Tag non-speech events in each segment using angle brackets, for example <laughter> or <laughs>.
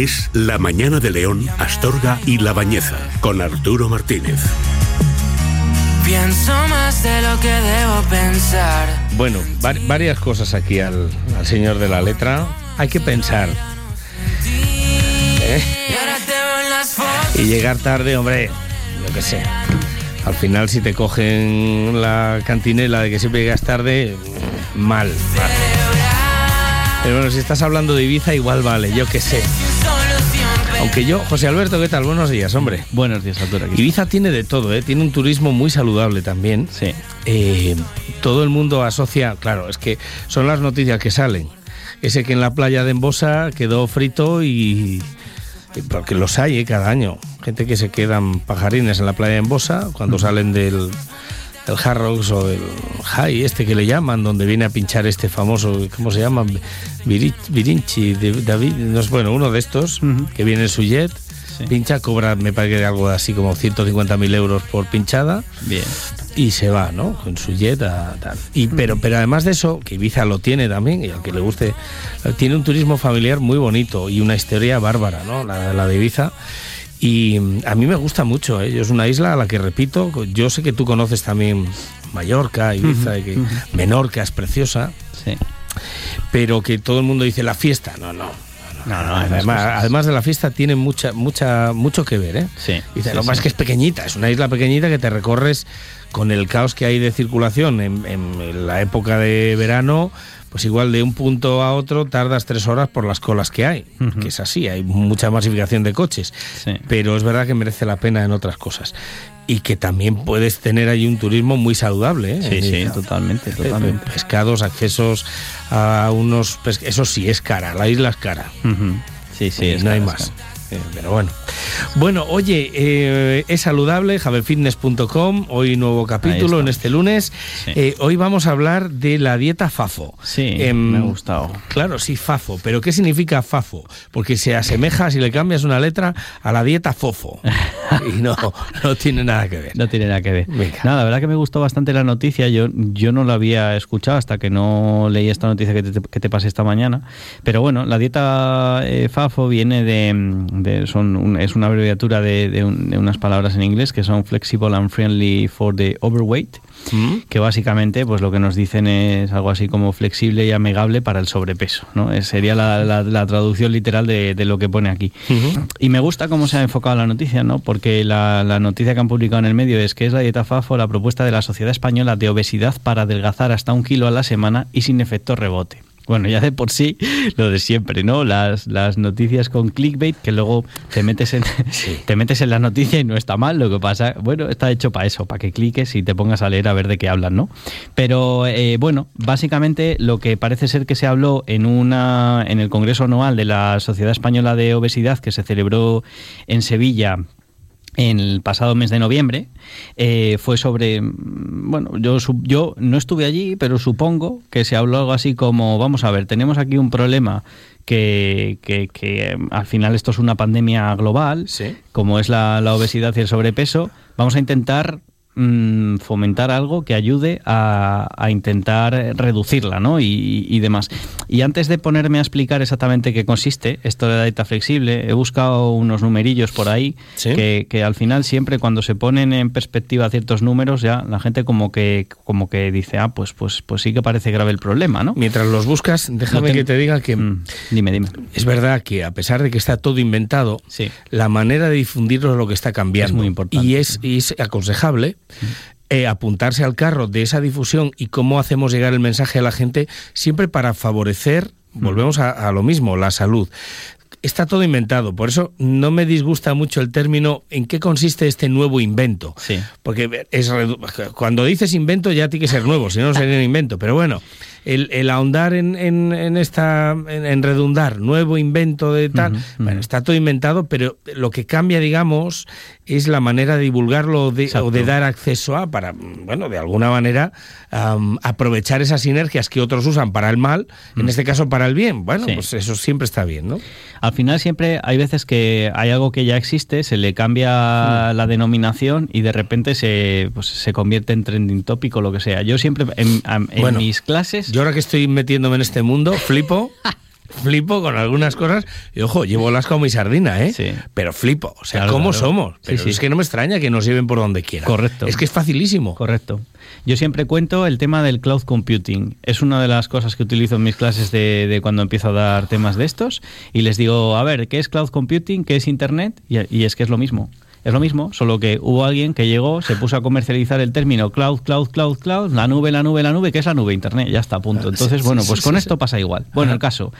Es La Mañana de León, Astorga y La Bañeza, con Arturo Martínez. Pienso más de lo que debo pensar. Bueno, varias cosas aquí al, señor de la letra. Hay que pensar. ¿Eh? Y llegar tarde, hombre, yo qué sé. Al final, si te cogen la cantinela de que siempre llegas tarde, mal. mal. Pero bueno, si estás hablando de Ibiza, igual vale, yo qué sé. Aunque yo, José Alberto, ¿qué tal? Buenos días, hombre. Buenos días, Arturo. Ibiza tiene de todo, ¿eh? tiene un turismo muy saludable también. Sí. Eh, todo el mundo asocia, claro, es que son las noticias que salen. Ese que en la playa de Embosa quedó frito y, porque los hay ¿eh? cada año. Gente que se quedan pajarines en la playa de Embosa cuando salen del, el Hard o el High, este que le llaman, donde viene a pinchar este famoso, ¿cómo se llama? Virinchi, David, no es bueno, uno de estos, que viene en su jet, pincha, cobra, me parece algo así como 150.000 euros por pinchada. Bien. Y se va, ¿no? Con su jet a tal. Y, pero, pero además de eso, que Ibiza lo tiene también, y aunque le guste, tiene un turismo familiar muy bonito y una historia bárbara, ¿no? La, la de Ibiza. Y a mí me gusta mucho, ¿eh? es una isla a la que repito, yo sé que tú conoces también Mallorca, Ibiza, y que Menorca es preciosa, sí. pero que todo el mundo dice la fiesta, no, no. No, no, además, de la fiesta tiene mucha, mucha, mucho que ver, ¿eh? Sí. Dice, lo más que es pequeñita, es una isla pequeñita que te recorres con el caos que hay de circulación en, en la época de verano, pues igual de un punto a otro tardas tres horas por las colas que hay, que es así, hay mucha masificación de coches, pero es verdad que merece la pena en otras cosas. Y que también puedes tener ahí un turismo muy saludable. ¿eh? Sí, sí, totalmente, totalmente. Pescados, accesos a unos... Eso sí, es cara, la isla es cara. Sí, sí, no hay más. Eh, pero bueno. Bueno, oye, eh, es saludable, javefitness.com, hoy nuevo capítulo en este lunes. Eh, hoy vamos a hablar de la dieta FAFO. Sí, em, me ha gustado. Claro, sí, FAFO. Pero ¿qué significa FAFO? Porque se asemeja, si le cambias una letra, a la dieta FOFO. <laughs> <laughs> y no, no tiene nada que ver. No tiene nada que ver. Nada, la verdad que me gustó bastante la noticia. Yo, yo no la había escuchado hasta que no leí esta noticia que te, que te pasé esta mañana. Pero bueno, la dieta FAFO viene de son es una abreviatura de, unas palabras en inglés que son flexible and friendly for the overweight, mm. que básicamente pues lo que nos dicen es algo así como flexible y amigable para el sobrepeso. ¿no? sería la, traducción literal de, lo que pone aquí. Y me gusta cómo se ha enfocado la noticia, ¿no? porque la, noticia que han publicado en el medio es que es la dieta FAFO la propuesta de la Sociedad Española de Obesidad para adelgazar hasta un kilo a la semana y sin efecto rebote. Bueno, ya de por sí, lo de siempre, ¿no? Las, las noticias con clickbait, que luego te metes en te metes en la noticia y no está mal. Lo que pasa, bueno, está hecho para eso, para que cliques y te pongas a leer a ver de qué hablan, ¿no? Pero eh, bueno, básicamente lo que parece ser que se habló en una en el Congreso Anual de la Sociedad Española de Obesidad que se celebró en Sevilla en el pasado mes de noviembre eh, fue sobre bueno yo yo no estuve allí pero supongo que se habló algo así como vamos a ver tenemos aquí un problema que, que, al final esto es una pandemia global como es la, la obesidad y el sobrepeso vamos a intentar Mm, fomentar algo que ayude a, intentar reducirla ¿no? Y, demás. Y antes de ponerme a explicar exactamente qué consiste esto de la dieta flexible, he buscado unos numerillos por ahí que, al final siempre cuando se ponen en perspectiva ciertos números ya la gente como que como que dice, ah, pues pues pues sí que parece grave el problema, ¿no? Mientras los buscas, déjame que te diga que mm, dime, dime. Es verdad que a pesar de que está todo inventado, la manera de difundirlo es lo que está cambiando. Es muy importante. Y es, y es aconsejable eh, apuntarse al carro de esa difusión y cómo hacemos llegar el mensaje a la gente, siempre para favorecer, volvemos a, lo mismo, la salud está todo inventado. Por eso no me disgusta mucho el término en qué consiste este nuevo invento. Porque es, cuando dices invento ya tiene que ser nuevo, si no, no sería un invento. Pero bueno, el, ahondar en, en, esta, en, redundar, nuevo invento de tal, bueno, está todo inventado, pero lo que cambia, digamos, es la manera de divulgarlo o de dar acceso a, para, bueno, de alguna manera, aprovechar esas sinergias que otros usan para el mal, en este caso para el bien. Bueno, pues eso siempre está bien, ¿no? Al final siempre hay veces que hay algo que ya existe, se le cambia la denominación y de repente se, pues, se convierte en trending topic o lo que sea. Yo siempre en, en mis clases yo ahora que estoy metiéndome en este mundo, flipo. <laughs> flipo con algunas cosas. Y ojo, llevo las como mi sardina, ¿eh? Sí. Pero flipo. O sea, Claro, ¿cómo claro. somos? Sí, Pero sí. es que no me extraña que nos lleven por donde quieran. Correcto. Es que es facilísimo. Correcto. Yo siempre cuento el tema del cloud computing. Es una de las cosas que utilizo en mis clases de, de cuando empiezo a dar temas de estos. Y les digo, a ver, ¿qué es cloud computing? ¿Qué es Internet? Y, y es que es lo mismo. Es lo mismo, solo que hubo alguien que llegó, se puso a comercializar el término cloud, cloud, cloud, cloud, la nube, la nube, la nube, que es la nube Internet, ya está, punto. Entonces, Sí, bueno, pues con esto pasa igual. Bueno, el caso,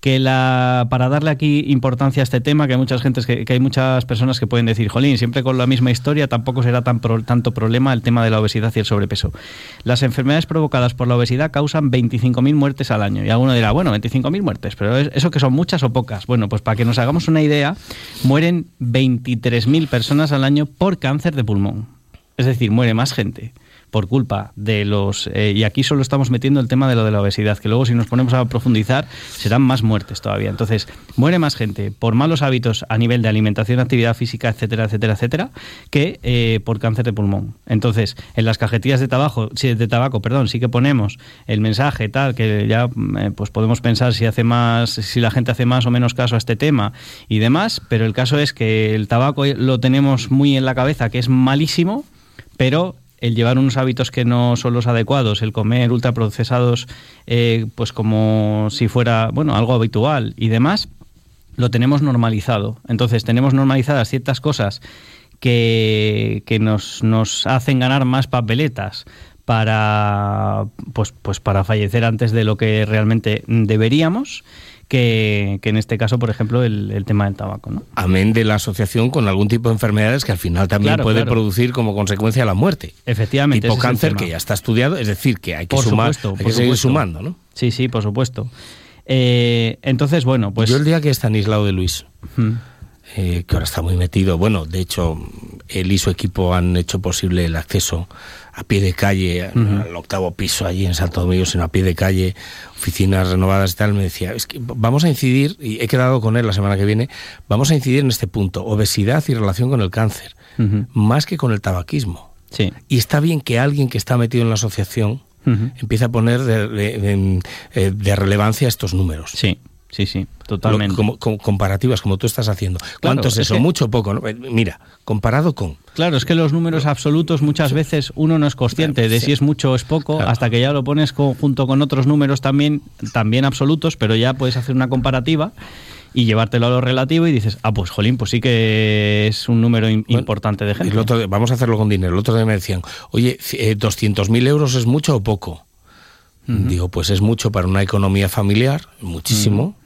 que la para darle aquí importancia a este tema, que hay muchas gentes que, que hay muchas personas que pueden decir, jolín, siempre con la misma historia tampoco será tan pro- tanto problema el tema de la obesidad y el sobrepeso. Las enfermedades provocadas por la obesidad causan 25.000 muertes al año. Y alguno dirá, bueno, 25.000 muertes, pero ¿es- ¿eso que son muchas o pocas? Bueno, pues para que nos hagamos una idea, mueren 23.000 personas al año por cáncer de pulmón. Es decir, muere más gente por culpa de los... eh, y aquí solo estamos metiendo el tema de lo de la obesidad, que luego si nos ponemos a profundizar serán más muertes todavía. Entonces, muere más gente por malos hábitos a nivel de alimentación, actividad física, etcétera, etcétera, etcétera, que eh, por cáncer de pulmón. Entonces, en las cajetillas de tabaco, de tabaco, perdón, sí que ponemos el mensaje tal, que ya eh, pues podemos pensar si hace más, si la gente hace más o menos caso a este tema y demás, pero el caso es que el tabaco lo tenemos muy en la cabeza, que es malísimo, pero el llevar unos hábitos que no son los adecuados, el comer ultraprocesados, eh, pues como si fuera, bueno, algo habitual y demás, lo tenemos normalizado. Entonces tenemos normalizadas ciertas cosas que, que nos, nos hacen ganar más papeletas para pues, pues para fallecer antes de lo que realmente deberíamos que, que en este caso por ejemplo el, el tema del tabaco ¿no? Amén de la asociación con algún tipo de enfermedades que al final también Claro, puede claro. producir como consecuencia la muerte. efectivamente Tipo cáncer, que ya está estudiado, es decir, que hay que, Por sumar, supuesto, hay por que seguir sumando, ¿no? sí sí por supuesto Eh, entonces bueno pues Yo el día que Estanislao de Luis, eh, que ahora está muy metido, bueno, de hecho, él y su equipo han hecho posible el acceso a pie de calle, al octavo piso allí en Santo Domingo, sino a pie de calle, oficinas renovadas y tal, me decía, es que vamos a incidir, y he quedado con él la semana que viene, vamos a incidir en este punto, obesidad y relación con el cáncer, más que con el tabaquismo. sí. Y está bien que alguien que está metido en la asociación empiece a poner de, de- de- eh, de relevancia estos números. sí sí sí Lo- totalmente como- como- comparativas, como tú estás haciendo. ¿Cuánto es es eso? que- ¿Mucho o poco? no? Eh, Mira, comparado con... Claro, es que los números absolutos muchas veces uno no es consciente de si es mucho o es poco, Claro. hasta que ya lo pones con- junto con otros números también, también absolutos, pero ya puedes hacer una comparativa y llevártelo a lo relativo y dices, ah, pues jolín, pues sí que es un número Bueno, importante de gente. El otro día- vamos a hacerlo con dinero. El otro día me decían, oye, eh, 200.000 euros es mucho o poco. Digo, pues es mucho para una economía familiar, muchísimo,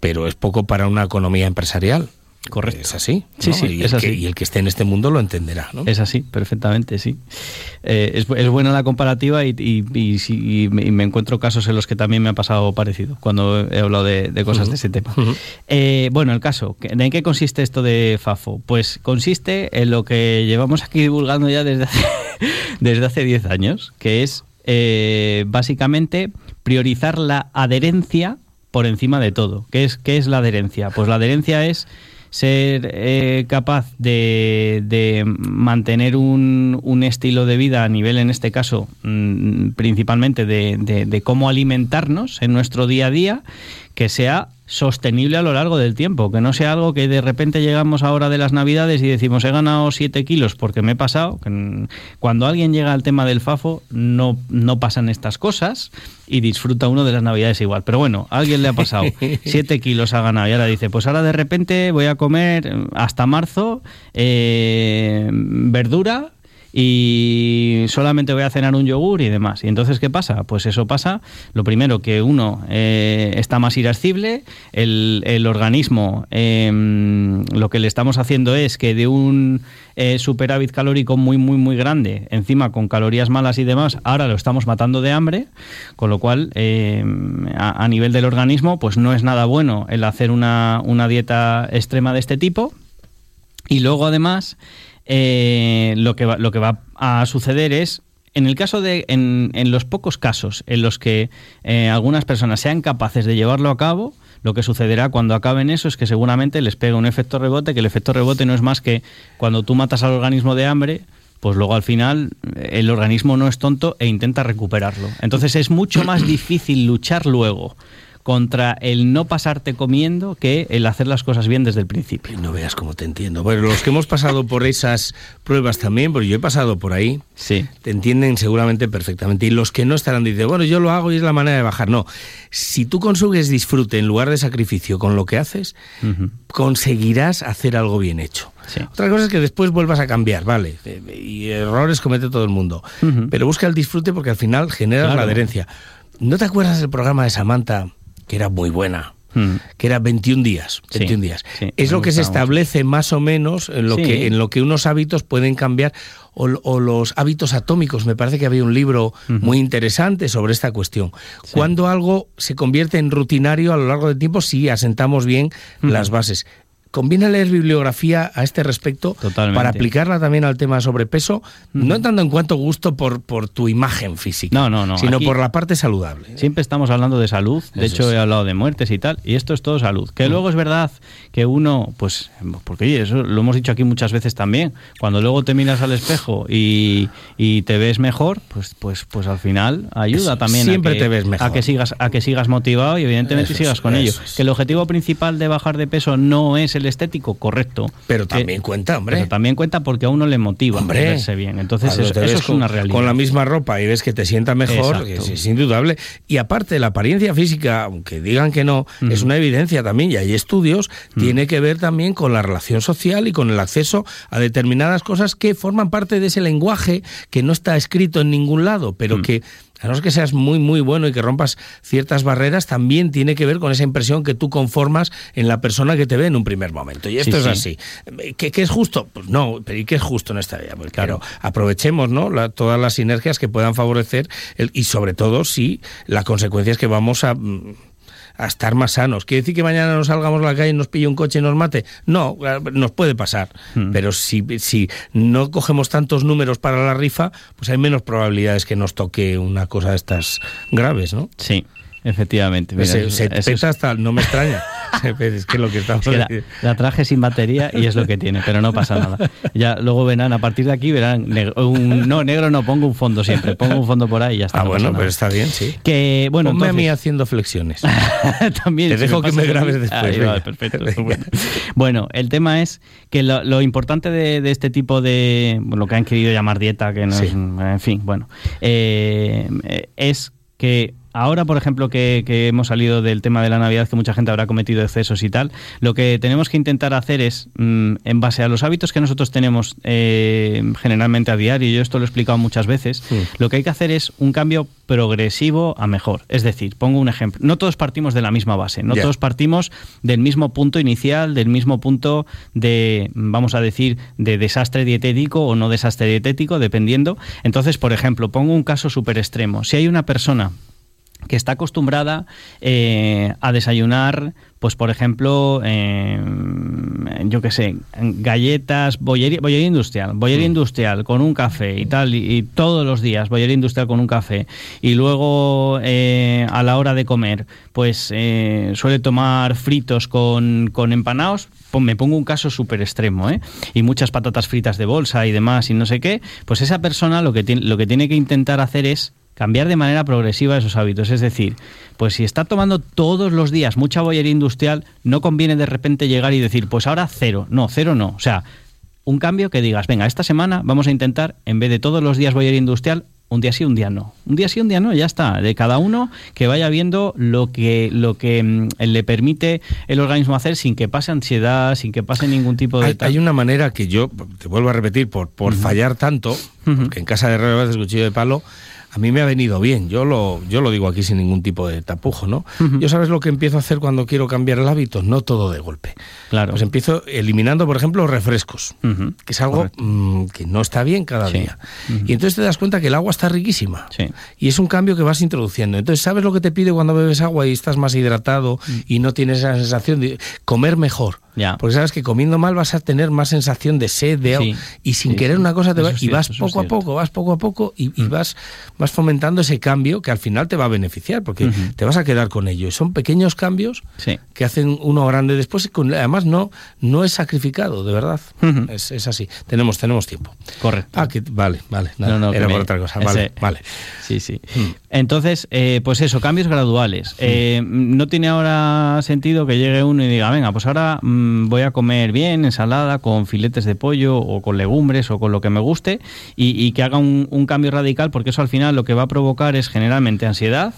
pero es poco para una economía empresarial. Correcto. Es así. Sí, ¿no? sí, y, es el que, así. y el que esté en este mundo lo entenderá. ¿no? Es así, perfectamente, sí. Eh, es, es buena la comparativa y, me, encuentro casos en los que también me ha pasado parecido cuando he hablado de, de cosas de ese tema. Eh, bueno, el caso, ¿en qué consiste esto de FAFO? Pues consiste en lo que llevamos aquí divulgando ya desde hace, <laughs> desde hace 10 años, que es eh, básicamente priorizar la adherencia por encima de todo. ¿Qué es, qué es la adherencia? Pues la adherencia es ser eh, capaz de, de mantener un, un estilo de vida a nivel, en este caso, mm, principalmente de, de- de cómo alimentarnos en nuestro día a día, que sea sostenible a lo largo del tiempo, que no sea algo que de repente llegamos ahora de las navidades y decimos he ganado 7 kilos porque me he pasado. Cuando alguien llega al tema del FAFO no, no pasan estas cosas y disfruta uno de las navidades igual. Pero bueno, a alguien le ha pasado <laughs> 7 kilos ha ganado y ahora dice pues ahora de repente voy a comer hasta marzo eh, verdura y solamente voy a cenar un yogur y demás. ¿Y entonces qué pasa? Pues eso pasa, lo primero, que uno eh, está más irascible, el, el organismo eh, lo que le estamos haciendo es que de un eh, superávit calórico muy, muy, muy grande, encima con calorías malas y demás, ahora lo estamos matando de hambre, con lo cual eh, a, a nivel del organismo pues no es nada bueno el hacer una, una dieta extrema de este tipo. Y luego además eh, lo, que va, lo que va a suceder es, en el caso de, en, en los pocos casos en los que eh, algunas personas sean capaces de llevarlo a cabo, lo que sucederá cuando acaben eso es que seguramente les pega un efecto rebote, que el efecto rebote no es más que cuando tú matas al organismo de hambre, pues luego al final eh, el organismo no es tonto e intenta recuperarlo. Entonces es mucho más difícil luchar luego contra el no pasarte comiendo que el hacer las cosas bien desde el principio. No veas cómo te entiendo. Bueno, los que hemos pasado por esas pruebas también, porque yo he pasado por ahí, sí. te entienden seguramente perfectamente. Y los que no estarán dicen, bueno, yo lo hago y es la manera de bajar. No, si tú consigues disfrute en lugar de sacrificio con lo que haces, conseguirás hacer algo bien hecho. Otra cosa es que después vuelvas a cambiar, vale. Y errores comete todo el mundo. Pero busca el disfrute porque al final genera la adherencia. ¿No te acuerdas del programa de Samantha, que era muy buena? que era 21 días. 21 días. es lo que se establece más o menos en lo, que, en lo que unos hábitos pueden cambiar o, los hábitos atómicos. Me parece que había un libro muy interesante sobre esta cuestión. Cuando algo se convierte en rutinario a lo largo del tiempo, sí asentamos bien las bases conviene leer bibliografía a este respecto para aplicarla también al tema sobrepeso, no tanto en cuanto gusto por, por tu imagen física, no, no, no. sino por la parte saludable. Siempre estamos hablando de salud, de hecho he hablado de muertes y tal, y esto es todo salud. Que luego es verdad que uno, pues, porque eso lo hemos dicho aquí muchas veces también, cuando luego te miras al espejo y, te ves mejor, pues, pues, pues al final ayuda también Siempre a que, te ves mejor. a que sigas, a que sigas motivado y evidentemente sigas con ello. Que el objetivo principal de bajar de peso no es el estético, correcto. Pero también cuenta, hombre. Pero también cuenta porque a uno le motiva hombre, verse bien. Entonces, eso, es una realidad. Con la misma ropa y ves que te sienta mejor, es, indudable. Y aparte, la apariencia física, aunque digan que no, es una evidencia también, y hay estudios, tiene que ver también con la relación social y con el acceso a determinadas cosas que forman parte de ese lenguaje que no está escrito en ningún lado, pero que a no ser que seas muy, muy bueno y que rompas ciertas barreras, también tiene que ver con esa impresión que tú conformas en la persona que te ve en un primer momento. Y esto es así. ¿Qué, es justo? Pues no, pero ¿y qué es justo en esta vida? Pues claro, aprovechemos ¿no? todas las sinergias que puedan favorecer el, y sobre todo si la consecuencia es que vamos a mm, a estar más sanos. ¿Quiere decir que mañana nos salgamos a la calle y nos pille un coche y nos mate? No, nos puede pasar. Hmm. Pero si, si no cogemos tantos números para la rifa, pues hay menos probabilidades que nos toque una cosa de estas graves, ¿no? Sí. Efectivamente. se, pesa hasta, no me extraña. <laughs> <laughs> es que lo que estamos la, traje sin batería y es lo que tiene, pero no pasa nada. Ya luego verán, a partir de aquí verán, no, negro no, pongo un fondo siempre, pongo un fondo por ahí y ya está. Ah, bueno, pero está bien, sí. Que, bueno, Ponme a mí haciendo flexiones. <laughs> También. Te dejo que me grabes después. perfecto. Bueno. el tema es que lo, importante de, este tipo de, lo que han querido llamar dieta, que no es, en fin, bueno, eh, es que ahora, por ejemplo, que, hemos salido del tema de la Navidad, que mucha gente habrá cometido excesos y tal, lo que tenemos que intentar hacer es, mm, en base a los hábitos que nosotros tenemos eh, generalmente a diario, yo esto lo he explicado muchas veces, lo que hay que hacer es un cambio progresivo a mejor. Es decir, pongo un ejemplo, no todos partimos de la misma base, no todos partimos del mismo punto inicial, del mismo punto de, vamos a decir, de desastre dietético o no desastre dietético, dependiendo. Entonces, por ejemplo, pongo un caso súper extremo. Si hay una persona que está acostumbrada eh, a desayunar, pues por ejemplo, eh, yo qué sé, galletas, bollería, bollería industrial, bollería mm. industrial con un café y tal, y, todos los días bollería industrial con un café, y luego eh, a la hora de comer, pues suele tomar fritos con, con empanados, me pongo un caso súper extremo, ¿eh? y muchas patatas fritas de bolsa y demás y no sé qué, pues esa persona lo que, lo que tiene que intentar hacer es cambiar de manera progresiva esos hábitos. Es decir, pues si está tomando todos los días mucha bollería industrial, no conviene de repente llegar y decir, pues ahora cero. No, cero no. O sea, un cambio que digas, venga, esta semana vamos a intentar, en vez de todos los días bollería industrial, un día sí, un día no. Un día sí, un día no, ya está. De cada uno que vaya viendo lo que, lo que mm, le permite el organismo hacer sin que pase ansiedad, sin que pase ningún tipo de... Hay, una manera que yo, te vuelvo a repetir, por, por fallar tanto, que en casa de Rey veces cuchillo de palo, a mí me ha venido bien. Yo lo, yo lo digo aquí sin ningún tipo de tapujo, ¿no? Yo sabes lo que empiezo a hacer cuando quiero cambiar el hábito, no todo de golpe. Claro. Pues empiezo eliminando, por ejemplo, refrescos, que es algo mm, que no está bien cada día. Y entonces te das cuenta que el agua está riquísima. Sí. Y es un cambio que vas introduciendo. Entonces, ¿sabes lo que te pide cuando bebes agua y estás más hidratado y no tienes esa sensación de comer mejor? Porque sabes que comiendo mal vas a tener más sensación de sed, de y sin querer una cosa te va, y vas poco a poco, vas poco a poco y, mm. vas, vas fomentando ese cambio que al final te va a beneficiar porque te vas a quedar con ello. Y son pequeños cambios que hacen uno grande después y además no, no es sacrificado, de verdad. es, es, así. Tenemos, tenemos tiempo. Correcto. Ah, que, vale, vale. no, no, era por otra cosa. Vale, vale. Sí, sí. Mm. Entonces, eh, pues eso, cambios graduales. Eh, no tiene ahora sentido que llegue uno y diga, venga, pues ahora mm, voy a comer bien, ensalada, con filetes de pollo o con legumbres o con lo que me guste y, que haga un, cambio radical porque eso al final lo que va a provocar es generalmente ansiedad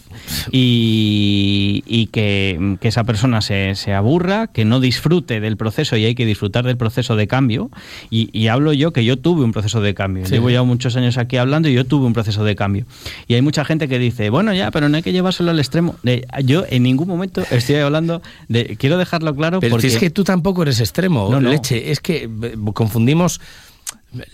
y, que, esa persona se, aburra, que no disfrute del proceso y hay que disfrutar del proceso de cambio. Y, hablo yo que yo tuve un proceso de cambio. Llevo ya muchos años aquí hablando y yo tuve un proceso de cambio. Y hay mucha gente que dice, bueno, ya, pero no hay que llevárselo al extremo. yo en ningún momento estoy hablando de. Quiero dejarlo claro. Pero porque... es que tú tampoco eres extremo, no, leche. Es que eh, confundimos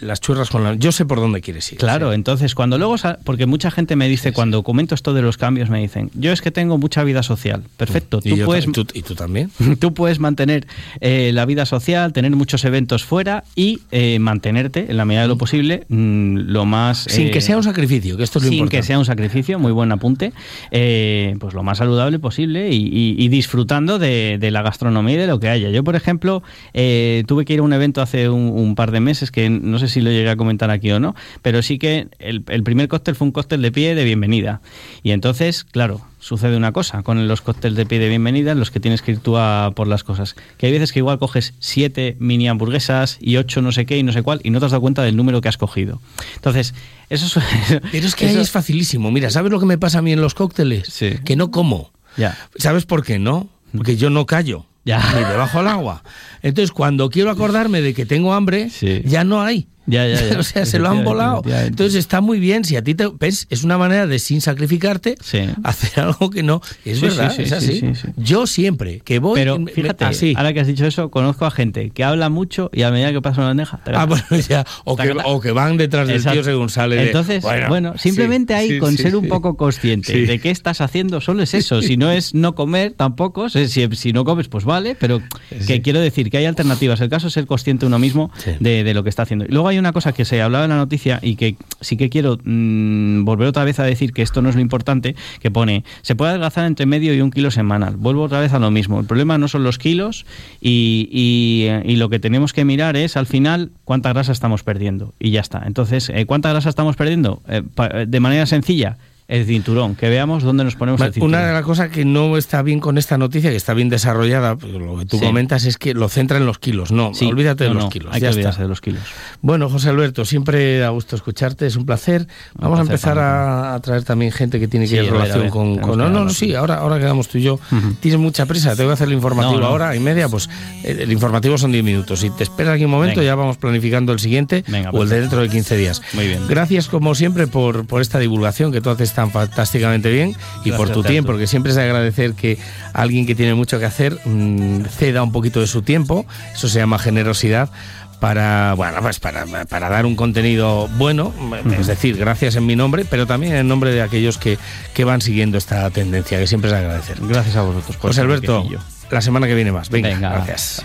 las churras con la... Yo sé por dónde quieres ir. Claro, entonces cuando luego... Porque mucha gente me dice, cuando comento esto de los cambios, me dicen, yo es que tengo mucha vida social. Perfecto. ¿Y, tú puedes, ¿y, tú, también? <laughs> Tú puedes mantener eh, la vida social, tener muchos eventos fuera y eh, mantenerte, en la medida de lo posible, mm, lo más... Sin que eh, sea un sacrificio, que esto es lo Sin que sea un sacrificio, muy buen apunte, pues lo más saludable posible y, disfrutando de, la gastronomía y de lo que haya. Yo, por ejemplo, tuve que ir a un evento hace un, un par de meses que no sé si lo llegué a comentar aquí o no, pero sí que el, primer cóctel fue un cóctel de pie de bienvenida. Y entonces, claro, sucede una cosa con los cócteles de pie de bienvenida en los que tienes que ir tú a por las cosas. Que hay veces que igual coges siete mini hamburguesas y ocho no sé qué y no sé cuál y no te has dado cuenta del número que has cogido. Entonces, eso es... <laughs> Pero es que ahí es facilísimo. Mira, ¿sabes lo que me pasa a mí en los cócteles? Que no como. Ya. ¿Sabes por qué no? Porque yo no callo. Ya. Ni debajo del agua. Entonces, cuando quiero acordarme de que tengo hambre, ya no hay. Ya, ya, ya. <laughs> o sea, se lo han volado. Entonces está muy bien. Si a ti te ves, es una manera de sin sacrificarte hacer <laughs> algo que no. Es verdad, es así. Yo siempre que voy. Pero fíjate, así. ahora que has dicho eso, conozco a gente que habla mucho y a medida que pasa una bandeja. Ah, bueno, ya. O que, o que, van detrás del tío según sale. Entonces, bueno, simplemente ahí con ser un poco consciente de qué estás haciendo, solo es eso. Si no es no comer, tampoco. Si, si no comes, pues vale. Pero que quiero decir que hay alternativas. El caso es ser consciente uno mismo de, de lo que está haciendo. Y luego hay una cosa que se hablaba en la noticia y que sí que quiero mm, volver otra vez a decir que esto no es lo importante, que pone, se puede adelgazar entre medio y un kilo semanal. Vuelvo otra vez a lo mismo. El problema no son los kilos y, lo que tenemos que mirar es al final cuánta grasa estamos perdiendo. Y ya está. Entonces, eh, ¿cuánta grasa estamos perdiendo? Eh, de manera sencilla, el cinturón, que veamos dónde nos ponemos el cinturón. Una de las cosas que no está bien con esta noticia, que está bien desarrollada, pues, lo que tú comentas es que lo centra en los kilos. No, olvídate de los kilos. Hay que olvidarse de los kilos. Bueno, José Alberto, siempre da gusto escucharte, es un placer. Vamos a empezar a, traer también gente que tiene que ir en relación con, No, no, sí, ahora, ahora quedamos tú y yo. Tienes mucha prisa, te voy a hacer el informativo ahora y media, pues el informativo son 10 minutos. Si te esperas aquí un momento, ya vamos planificando el siguiente o el de dentro de 15 días. Muy bien. Gracias, como siempre, por, por esta divulgación que tú haces tan fantásticamente bien y por tu tiempo, porque siempre es de agradecer que alguien que tiene mucho que hacer mm, ceda un poquito de su tiempo, eso se llama generosidad para bueno pues para, para, dar un contenido bueno es decir gracias en mi nombre pero también en nombre de aquellos que, que van siguiendo esta tendencia que siempre es de agradecer. Gracias a vosotros José Alberto la semana que viene más. Venga, gracias